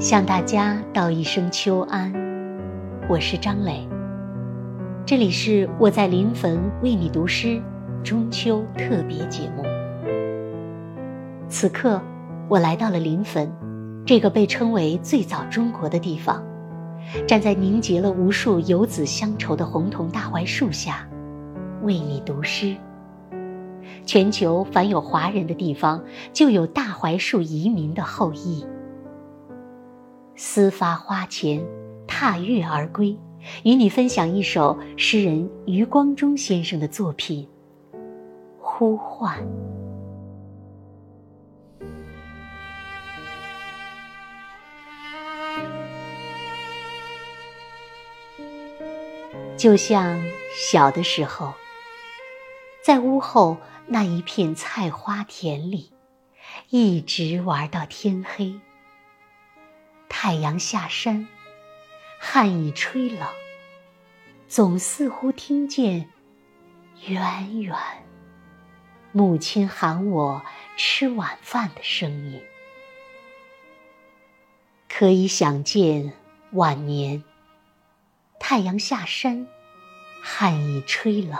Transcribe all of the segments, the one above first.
向大家道一声秋安，我是张磊，这里是我在临汾为你读诗中秋特别节目。此刻，我来到了临汾，这个被称为最早中国的地方，站在凝结了无数游子乡愁的红桐大槐树下，为你读诗。全球凡有华人的地方，就有大槐树移民的后裔。私发花前，踏月而归，与你分享一首诗人余光中先生的作品《呼唤》。就像小的时候，在屋后那一片菜花田里，一直玩到天黑。太阳下山，汗已吹冷，总似乎听见远远母亲喊我吃晚饭的声音。可以想见晚年，太阳下山，汗已吹冷，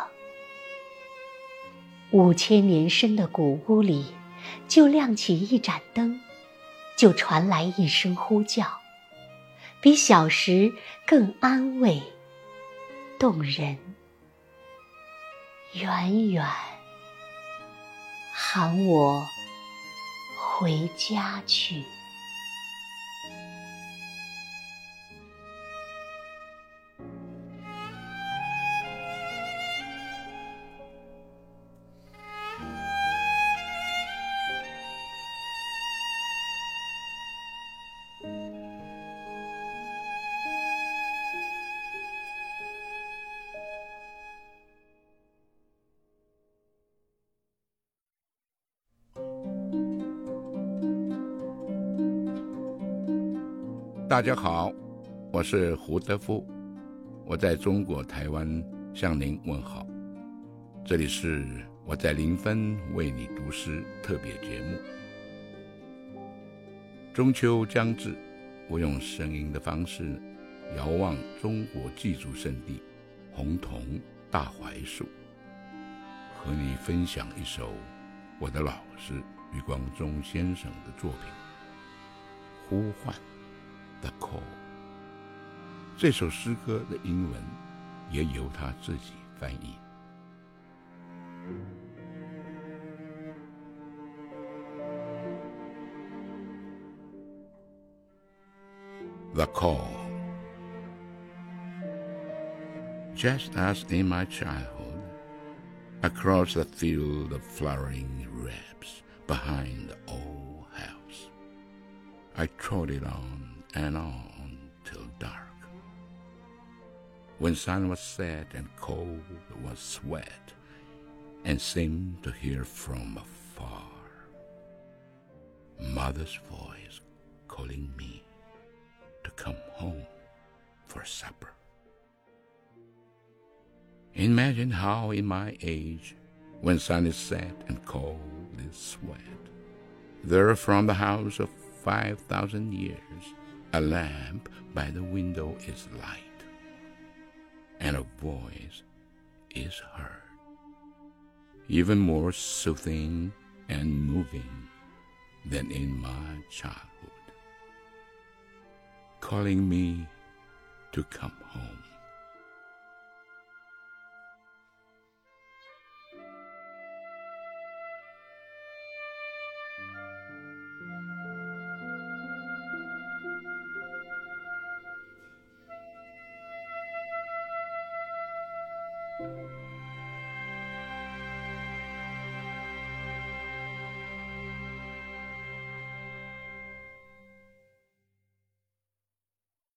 五千年深的古屋里，就亮起一盏灯。就传来一声呼叫，比小时更安慰、动人。远远喊我回家去。大家好，我是胡德夫，我在中国台湾向您问好。这里是我在临汾为你读诗特别节目。中秋将至，我用声音的方式遥望中国祭祖圣地红桐大槐树，和你分享一首我的老师余光中先生的作品《呼唤》。The call。这首诗歌的英文也由他自己翻译。The call. Just as in my childhood, across the field of flowering wraps behind the old house, I trotted on and on till dark. When sun was set and cold was sweat, and seemed to hear from afar mother's voice calling me to come home for supper. Imagine how in my age, when sun is set and cold is sweat, there from the house of five thousand years a lamp by the window is light, and a voice is heard, even more soothing and moving than in my childhood, calling me to come home.